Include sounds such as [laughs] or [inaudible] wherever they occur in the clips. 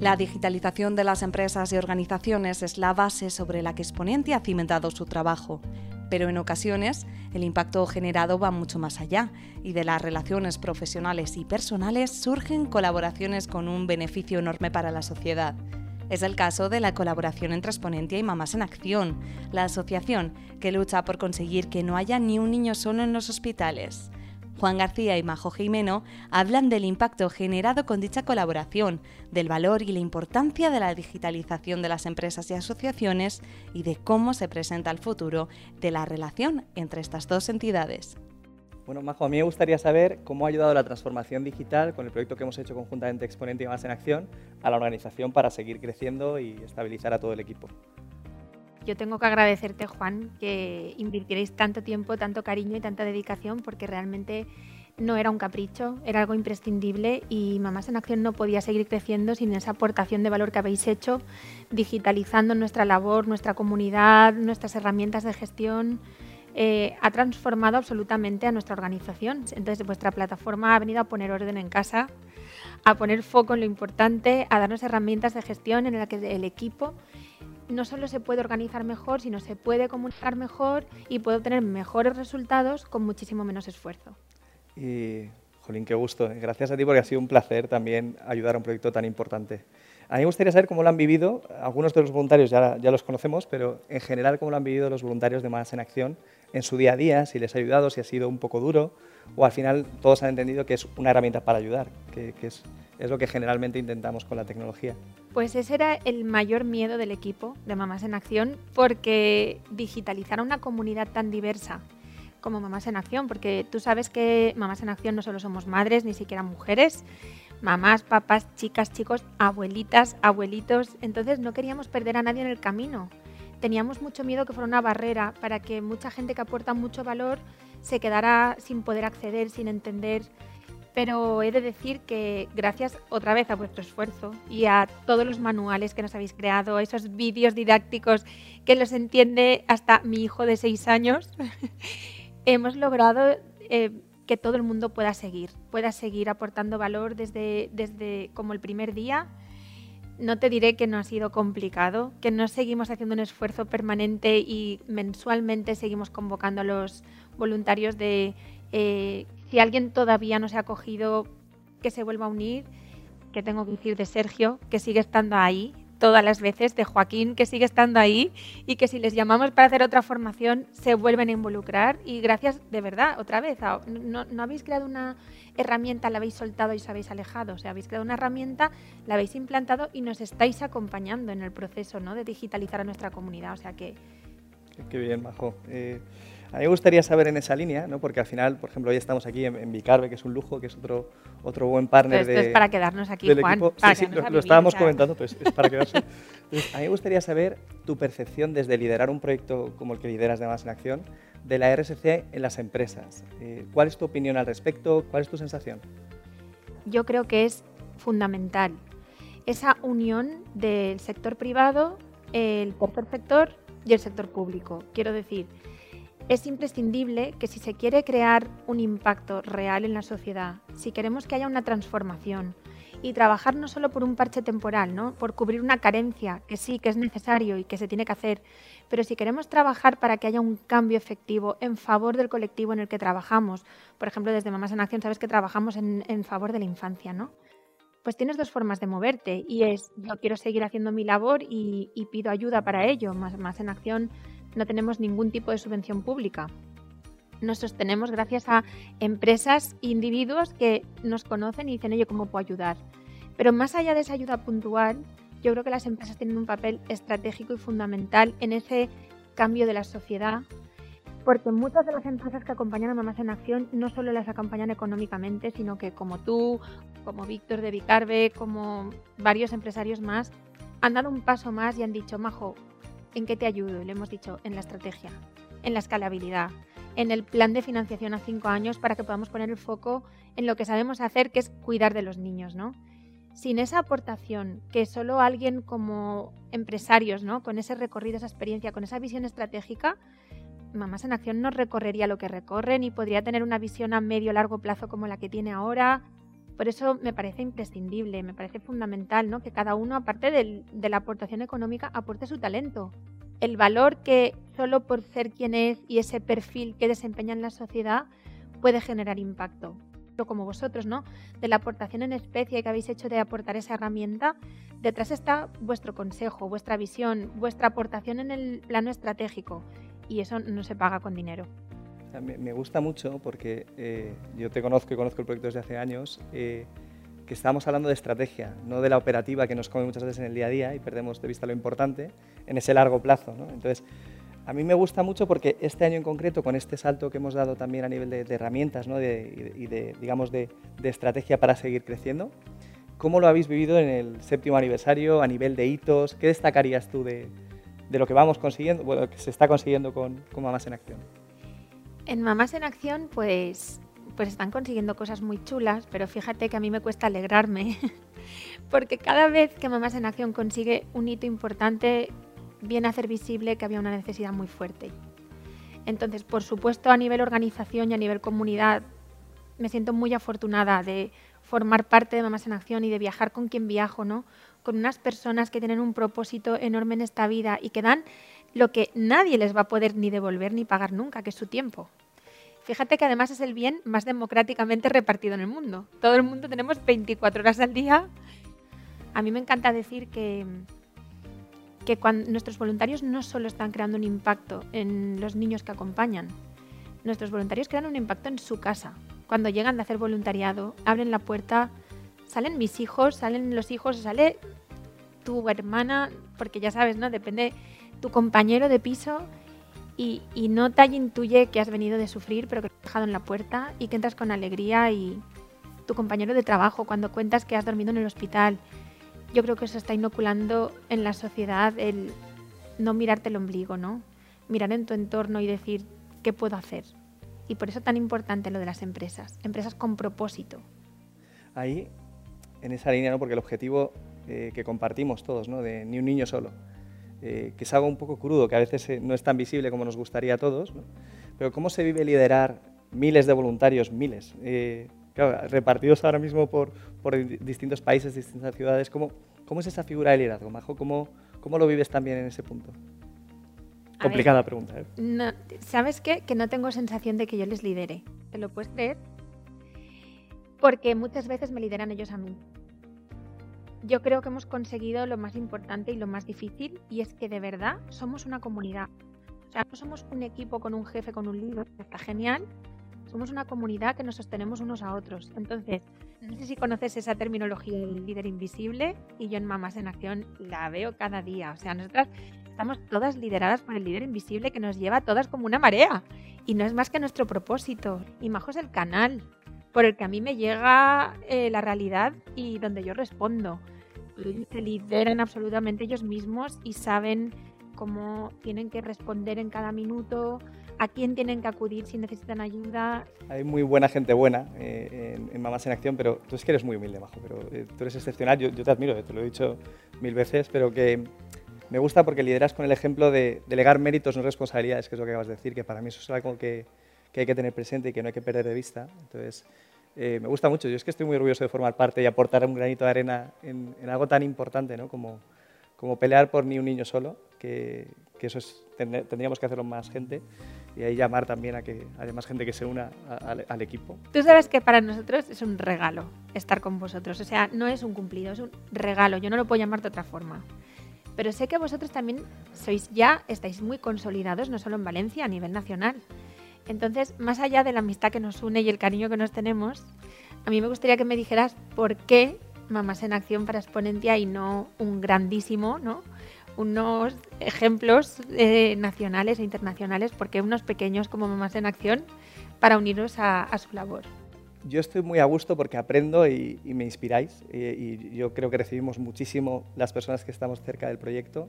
La digitalización de las empresas y organizaciones es la base sobre la que Exponente ha cimentado su trabajo, pero en ocasiones el impacto generado va mucho más allá y de las relaciones profesionales y personales surgen colaboraciones con un beneficio enorme para la sociedad. Es el caso de la colaboración entre Exponentia y Mamás en Acción, la asociación que lucha por conseguir que no haya ni un niño solo en los hospitales. Juan García y Majo Jimeno hablan del impacto generado con dicha colaboración, del valor y la importancia de la digitalización de las empresas y asociaciones y de cómo se presenta el futuro de la relación entre estas dos entidades. Bueno, Majo, a mí me gustaría saber cómo ha ayudado la transformación digital con el proyecto que hemos hecho conjuntamente Exponente y Más en Acción a la organización para seguir creciendo y estabilizar a todo el equipo yo tengo que agradecerte, Juan, que invirtierais tanto tiempo, tanto cariño y tanta dedicación, porque realmente no era un capricho, era algo imprescindible y Mamás en Acción no podía seguir creciendo sin esa aportación de valor que habéis hecho, digitalizando nuestra labor, nuestra comunidad, nuestras herramientas de gestión. Eh, ha transformado absolutamente a nuestra organización. Entonces, vuestra plataforma ha venido a poner orden en casa, a poner foco en lo importante, a darnos herramientas de gestión en las que el equipo no solo se puede organizar mejor, sino se puede comunicar mejor y puede obtener mejores resultados con muchísimo menos esfuerzo. Y, Jolín, qué gusto. Gracias a ti porque ha sido un placer también ayudar a un proyecto tan importante. A mí me gustaría saber cómo lo han vivido, algunos de los voluntarios ya, ya los conocemos, pero en general cómo lo han vivido los voluntarios de Más en Acción en su día a día, si les ha ayudado, si ha sido un poco duro, o al final todos han entendido que es una herramienta para ayudar, que, que es es lo que generalmente intentamos con la tecnología. Pues ese era el mayor miedo del equipo de Mamás en Acción, porque digitalizar a una comunidad tan diversa como Mamás en Acción, porque tú sabes que Mamás en Acción no solo somos madres, ni siquiera mujeres, mamás, papás, chicas, chicos, abuelitas, abuelitos, entonces no queríamos perder a nadie en el camino. Teníamos mucho miedo que fuera una barrera para que mucha gente que aporta mucho valor se quedara sin poder acceder, sin entender pero he de decir que gracias otra vez a vuestro esfuerzo y a todos los manuales que nos habéis creado, esos vídeos didácticos que los entiende hasta mi hijo de seis años, [laughs] hemos logrado eh, que todo el mundo pueda seguir, pueda seguir aportando valor desde, desde como el primer día. No te diré que no ha sido complicado, que no seguimos haciendo un esfuerzo permanente y mensualmente seguimos convocando a los voluntarios de eh, si alguien todavía no se ha cogido, que se vuelva a unir, que tengo que decir de Sergio, que sigue estando ahí todas las veces, de Joaquín, que sigue estando ahí y que si les llamamos para hacer otra formación se vuelven a involucrar. Y gracias, de verdad, otra vez, no, no habéis creado una herramienta, la habéis soltado y os habéis alejado. O sea, habéis creado una herramienta, la habéis implantado y nos estáis acompañando en el proceso ¿no? de digitalizar a nuestra comunidad. O sea que... Qué bien, Majo. Eh, a mí me gustaría saber en esa línea, ¿no? porque al final, por ejemplo, hoy estamos aquí en, Vicarbe, que es un lujo, que es otro, otro buen partner esto es para quedarnos aquí, Juan. Sí, sí, lo, estábamos comentando, pues es para quedarse. [laughs] a mí me gustaría saber tu percepción desde liderar un proyecto como el que lideras de Más en Acción, de la RSC en las empresas. Eh, ¿Cuál es tu opinión al respecto? ¿Cuál es tu sensación? Yo creo que es fundamental esa unión del sector privado, el tercer sector y el sector público. Quiero decir, es imprescindible que si se quiere crear un impacto real en la sociedad, si queremos que haya una transformación y trabajar no solo por un parche temporal, ¿no? por cubrir una carencia, que sí, que es necesario y que se tiene que hacer, pero si queremos trabajar para que haya un cambio efectivo en favor del colectivo en el que trabajamos, por ejemplo, desde Mamás en Acción sabes que trabajamos en, favor de la infancia, ¿no? Pues tienes dos formas de moverte y es yo quiero seguir haciendo mi labor y, pido ayuda para ello. Más, más en acción no tenemos ningún tipo de subvención pública. Nos sostenemos gracias a empresas e individuos que nos conocen y dicen, oye, ¿cómo puedo ayudar? Pero más allá de esa ayuda puntual, yo creo que las empresas tienen un papel estratégico y fundamental en ese cambio de la sociedad, porque muchas de las empresas que acompañan a Mamás en Acción no solo las acompañan económicamente, sino que como tú, como Víctor de Vicarbe, como varios empresarios más, han dado un paso más y han dicho, Majo, ¿En qué te ayudo? Y le hemos dicho, en la estrategia, en la escalabilidad, en el plan de financiación a cinco años para que podamos poner el foco en lo que sabemos hacer, que es cuidar de los niños, ¿no? Sin esa aportación que solo alguien como empresarios, ¿no? Con ese recorrido, esa experiencia, con esa visión estratégica, Mamás en Acción no recorrería lo que recorre, ni podría tener una visión a medio largo plazo como la que tiene ahora. Por eso me parece imprescindible, me parece fundamental ¿no? que cada uno, aparte de la aportación económica, aporte su talento. El valor que solo por ser quien es y ese perfil que desempeña en la sociedad puede generar impacto. Como vosotros, ¿no? De la aportación en especie que habéis hecho de aportar esa herramienta, detrás está vuestro consejo, vuestra visión, vuestra aportación en el plano estratégico. Y eso no se paga con dinero. Me, gusta mucho porque eh, yo te conozco y conozco el proyecto desde hace años, eh, que estamos hablando de estrategia, no de la operativa que nos come muchas veces en el día a día y perdemos de vista lo importante en ese largo plazo. Entonces, a mí me gusta mucho porque este año en concreto, con este salto que hemos dado también a nivel de, herramientas ¿no? de, y de, digamos, de, estrategia para seguir creciendo, ¿cómo lo habéis vivido en el séptimo aniversario a nivel de hitos? ¿Qué destacarías tú de, lo que vamos consiguiendo, bueno, que se está consiguiendo con, con Mamás en Acción? En Mamás en Acción, pues, pues están consiguiendo cosas muy chulas, pero fíjate que a mí me cuesta alegrarme, [laughs] porque cada vez que Mamás en Acción consigue un hito importante, viene a hacer visible que había una necesidad muy fuerte. Entonces, por supuesto, a nivel organización y a nivel comunidad, me siento muy afortunada de formar parte de Mamás en Acción y de viajar con quien viajo, ¿no? Con unas personas que tienen un propósito enorme en esta vida y que dan lo que nadie les va a poder ni devolver ni pagar nunca, que es su tiempo. Fíjate que además es el bien más democráticamente repartido en el mundo. Todo el mundo tenemos 24 horas al día. A mí me encanta decir que, que nuestros voluntarios no solo están creando un impacto en los niños que acompañan, nuestros voluntarios crean un impacto en su casa. Cuando llegan de hacer voluntariado, abren la puerta, salen mis hijos, salen los hijos, sale tu hermana, porque ya sabes, ¿no? Depende tu compañero de piso y, no te intuye que has venido de sufrir, pero que te has dejado en la puerta y que entras con alegría y tu compañero de trabajo cuando cuentas que has dormido en el hospital yo creo que eso está inoculando en la sociedad el no mirarte el ombligo, ¿no? Mirar en tu entorno y decir, ¿qué puedo hacer? Y por eso tan importante lo de las empresas, empresas con propósito. Ahí, en esa línea, ¿no? porque el objetivo eh, que compartimos todos, ¿no? de ni un niño solo, eh, que es algo un poco crudo, que a veces eh, no es tan visible como nos gustaría a todos, ¿no? pero ¿cómo se vive liderar miles de voluntarios, miles? repartidos ahora mismo por, por, distintos países, distintas ciudades. ¿Cómo, ¿Cómo es esa figura de liderazgo, Majo? ¿Cómo, cómo lo vives también en ese punto? Complicada pregunta. ¿eh? ¿Sabes qué? Que no tengo sensación de que yo les lidere. ¿Te lo puedes creer? Porque muchas veces me lideran ellos a mí. Yo creo que hemos conseguido lo más importante y lo más difícil y es que de verdad somos una comunidad. O sea, no somos un equipo con un jefe, con un líder, está genial, somos una comunidad que nos sostenemos unos a otros. Entonces, no sé si conoces esa terminología del líder invisible y yo en Mamás en Acción la veo cada día. O sea, nosotras estamos todas lideradas por el líder invisible que nos lleva a todas como una marea. Y no es más que nuestro propósito. Y Majo es el canal por el que a mí me llega eh, la realidad y donde yo respondo. Se lideran absolutamente ellos mismos y saben cómo tienen que responder en cada minuto, a quién tienen que acudir si necesitan ayuda. Hay muy buena gente buena eh, en, Mamás en Acción, pero tú es que eres muy humilde, Majo, pero eh, tú eres excepcional, yo, te admiro, eh, te lo he dicho mil veces, pero que me gusta porque lideras con el ejemplo de delegar méritos, no responsabilidades, que es lo que acabas de decir, que para mí eso es algo que, que hay que tener presente y que no hay que perder de vista. Entonces, me gusta mucho, yo es que estoy muy orgulloso de formar parte y aportar un granito de arena en, en algo tan importante ¿no? como, como pelear por ni un niño solo, que, que eso es, tendríamos que hacerlo más gente y ahí llamar también a que haya más gente que se una al, equipo. Tú sabes que para nosotros es un regalo estar con vosotros, o sea, no es un cumplido, es un regalo, yo no lo puedo llamar de otra forma. Pero sé que vosotros también sois ya, estáis muy consolidados, no solo en Valencia, a nivel nacional. Entonces, más allá de la amistad que nos une y el cariño que nos tenemos, a mí me gustaría que me dijeras por qué Mamás en Acción para Exponentia y no un grandísimo, ¿no? unos ejemplos eh, nacionales e internacionales, porque unos pequeños como Mamás en Acción, para unirnos a, su labor. Yo estoy muy a gusto porque aprendo y, me inspiráis y, yo creo que recibimos muchísimo las personas que estamos cerca del proyecto,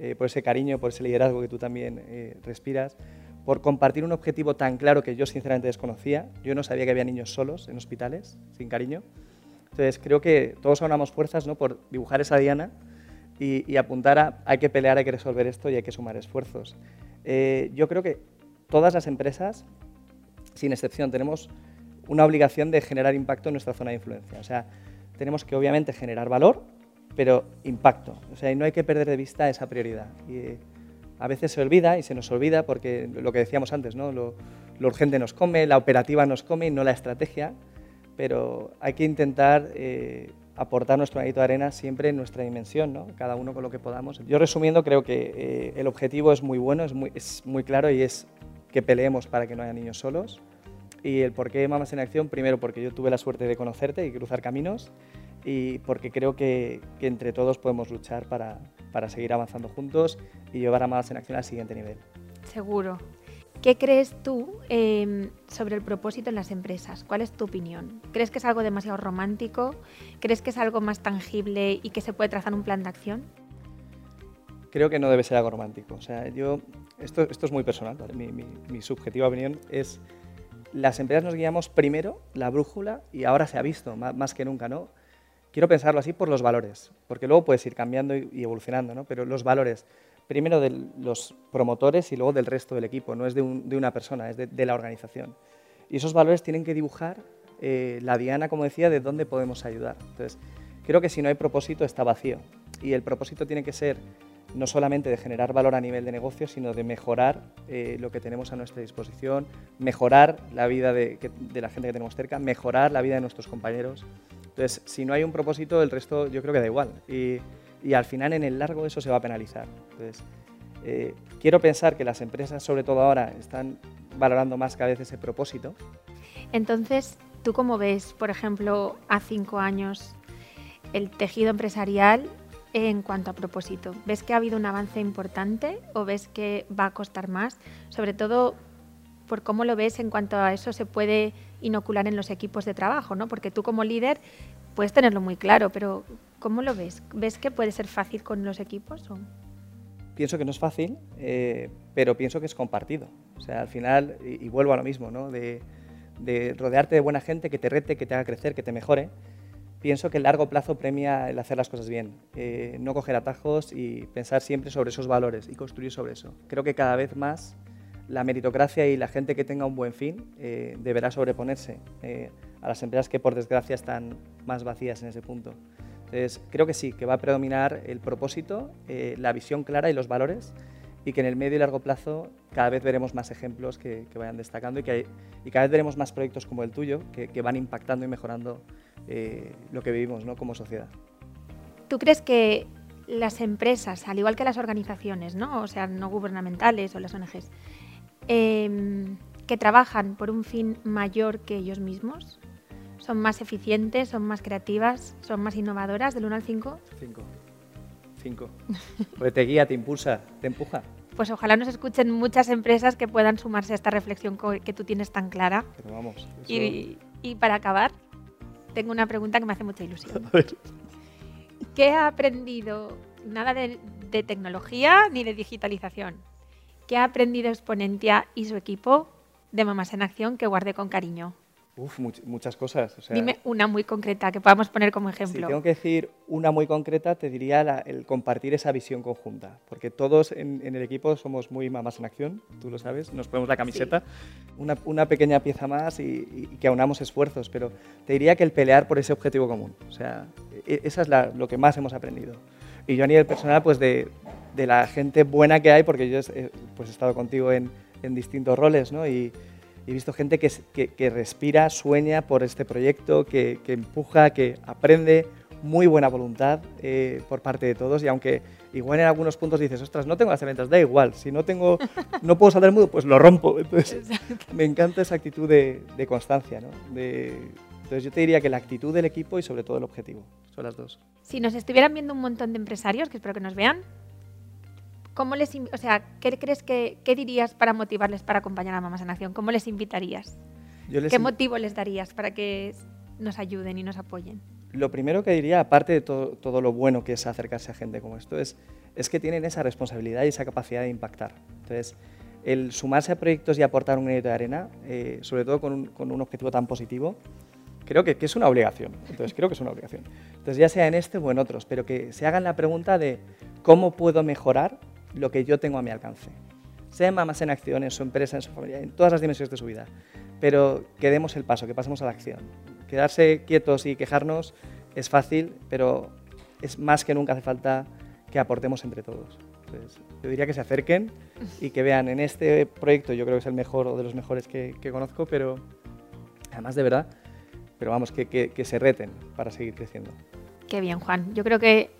eh, por ese cariño, por ese liderazgo que tú también eh, respiras, por compartir un objetivo tan claro que yo sinceramente desconocía. Yo no sabía que había niños solos en hospitales, sin cariño. Entonces creo que todos aunamos fuerzas ¿no? por dibujar esa diana y, apuntar a hay que pelear, hay que resolver esto y hay que sumar esfuerzos. Eh, yo creo que todas las empresas, sin excepción, tenemos una obligación de generar impacto en nuestra zona de influencia. O sea, tenemos que obviamente generar valor, pero impacto. O sea, no hay que perder de vista esa prioridad. Y a veces se olvida y se nos olvida porque lo que decíamos antes, ¿no? lo, urgente nos come, la operativa nos come y no la estrategia, pero hay que intentar eh, aportar nuestro granito de arena siempre en nuestra dimensión, ¿no? cada uno con lo que podamos. Yo resumiendo, creo que eh, el objetivo es muy bueno, es muy, claro y es que peleemos para que no haya niños solos. Y el por qué Mamas en Acción, primero porque yo tuve la suerte de conocerte y cruzar caminos y porque creo que, entre todos podemos luchar para, seguir avanzando juntos y llevar a Mamas en Acción al siguiente nivel. Seguro. ¿Qué crees tú em, sobre el propósito en las empresas? ¿Cuál es tu opinión? ¿Crees que es algo demasiado romántico? ¿Crees que es algo más tangible y que se puede trazar un plan de acción? Creo que no debe ser algo romántico. O sea, yo, esto, esto es muy personal, mi, mi subjetiva opinión es las empresas nos guiamos primero la brújula y ahora se ha visto más, que nunca, ¿no? Quiero pensarlo así por los valores, porque luego puedes ir cambiando y, evolucionando, ¿no? Pero los valores, primero de los promotores y luego del resto del equipo, no es de, una persona, es de, la organización. Y esos valores tienen que dibujar eh, la diana, como decía, de dónde podemos ayudar. Entonces, creo que si no hay propósito está vacío. Y el propósito tiene que ser no solamente de generar valor a nivel de negocio, sino de mejorar eh, lo que tenemos a nuestra disposición, mejorar la vida de, la gente que tenemos cerca, mejorar la vida de nuestros compañeros. Entonces, si no hay un propósito, el resto yo creo que da igual. Y, al final, en el largo, eso se va a penalizar. Entonces, eh, quiero pensar que las empresas, sobre todo ahora, están valorando más cada vez ese propósito. Entonces, ¿tú cómo ves, por ejemplo, a cinco años el tejido empresarial en cuanto a propósito? ¿Ves que ha habido un avance importante o ves que va a costar más? Sobre todo por cómo lo ves en cuanto a eso se puede inocular en los equipos de trabajo, ¿no? Porque tú como líder puedes tenerlo muy claro, pero ¿cómo lo ves? ¿Ves que puede ser fácil con los equipos? O? Pienso que no es fácil, eh, pero pienso que es compartido. O sea, al final, y, vuelvo a lo mismo, ¿no? De, de rodearte de buena gente que te rete, que te haga crecer, que te mejore pienso que el largo plazo premia el hacer las cosas bien, eh, no coger atajos y pensar siempre sobre esos valores y construir sobre eso. Creo que cada vez más la meritocracia y la gente que tenga un buen fin eh, deberá sobreponerse eh, a las empresas que por desgracia están más vacías en ese punto. Entonces, creo que sí, que va a predominar el propósito, la visión clara y los valores y que en el medio y largo plazo cada vez veremos más ejemplos que, vayan destacando y, que y cada vez veremos más proyectos como el tuyo que, que van impactando y mejorando eh, lo que vivimos ¿no? como sociedad. ¿Tú crees que las empresas, al igual que las organizaciones, ¿no? o sea, no gubernamentales o las ONGs, em, que trabajan por un fin mayor que ellos mismos, son más eficientes, son más creativas, son más innovadoras, del 1 al 5? 5. 5. Porque te guía, te impulsa, te empuja. Pues ojalá nos escuchen muchas empresas que puedan sumarse a esta reflexión que tú tienes tan clara. Pero vamos. y para acabar, tengo una pregunta que me hace mucha ilusión. [laughs] ¿Qué ha aprendido? Nada de, tecnología ni de digitalización. ¿Qué ha aprendido Exponentia y su equipo de Mamás en Acción que guarde con cariño? Uf, muchas cosas. Dime una muy concreta que podamos poner como ejemplo. Si tengo que decir una muy concreta, te diría el compartir esa visión conjunta, porque todos en, el equipo somos muy mamás en acción, tú lo sabes, nos ponemos la camiseta, una, pequeña pieza más y, que aunamos esfuerzos, pero te diría que el pelear por ese objetivo común, o sea, e, esa es lo que más hemos aprendido. Y yo a nivel personal, pues de, la gente buena que hay, porque yo he, pues he estado contigo en, en distintos roles, ¿no? Y, he visto gente que, que, respira, sueña por este proyecto, que, empuja, que aprende, muy buena voluntad eh, por parte de todos y aunque igual en algunos puntos dices, ostras, no tengo las herramientas, da igual, si no tengo, no puedo saltar el mudo, pues lo rompo. Entonces, me encanta esa actitud de, constancia, ¿no? entonces yo te diría que la actitud del equipo y sobre todo el objetivo, son las dos. Si nos estuvieran viendo un montón de empresarios, que espero que nos vean, ¿cómo les, o sea, ¿qué crees que qué dirías para motivarles para acompañar a Mamás en Acción? ¿Cómo les invitarías? ¿Qué motivo les darías para que nos ayuden y nos apoyen? Lo primero que diría, aparte de todo, lo bueno que es acercarse a gente como esto, es, es que tienen esa responsabilidad y esa capacidad de impactar. Entonces, el sumarse a proyectos y aportar un granito de arena, eh, sobre todo con un, con un, objetivo tan positivo, creo que, que, es una obligación. Entonces, creo que es una obligación. Entonces, ya sea en este o en otros, pero que se hagan la pregunta de cómo puedo mejorar lo que yo tengo a mi alcance. Sea en mamás en acción, en su empresa, en su familia, en todas las dimensiones de su vida. pero que demos el paso, que pasemos a la acción. Quedarse quietos y quejarnos es fácil, pero es más que nunca hace falta que aportemos entre todos. yo diría que se acerquen y que vean en este proyecto, yo creo que es el mejor o de los mejores que, conozco, pero además de verdad, pero vamos, que, que se reten para seguir creciendo. Qué bien, Juan. Yo creo que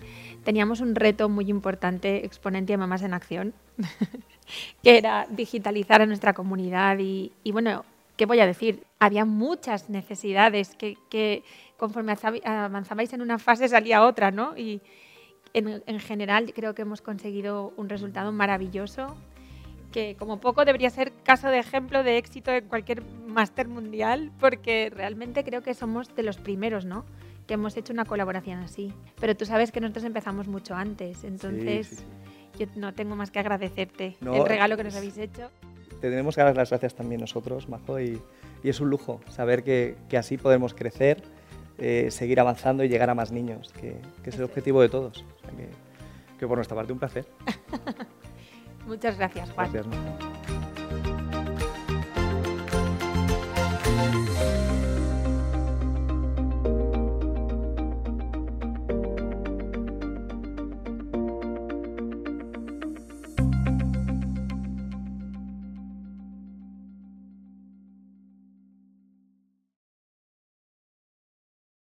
teníamos un reto muy importante, Exponente y Mamás en Acción, [laughs] que era digitalizar a nuestra comunidad y, bueno, ¿qué voy a decir? Había muchas necesidades que, conforme avanzabais en una fase salía otra, ¿no? Y en, general creo que hemos conseguido un resultado maravilloso que como poco debería ser caso de ejemplo de éxito en cualquier máster mundial, porque realmente creo que somos de los primeros, ¿no? Que hemos hecho una colaboración así. Pero tú sabes que nosotros empezamos mucho antes, entonces yo no tengo más que agradecerte el regalo que nos habéis hecho. Te tenemos que dar las gracias también nosotros, Majo, y, es un lujo saber que, así podemos crecer, eh, seguir avanzando y llegar a más niños, que, es el objetivo de todos. que, por nuestra parte un placer. [laughs] Muchas gracias, Juan. Gracias,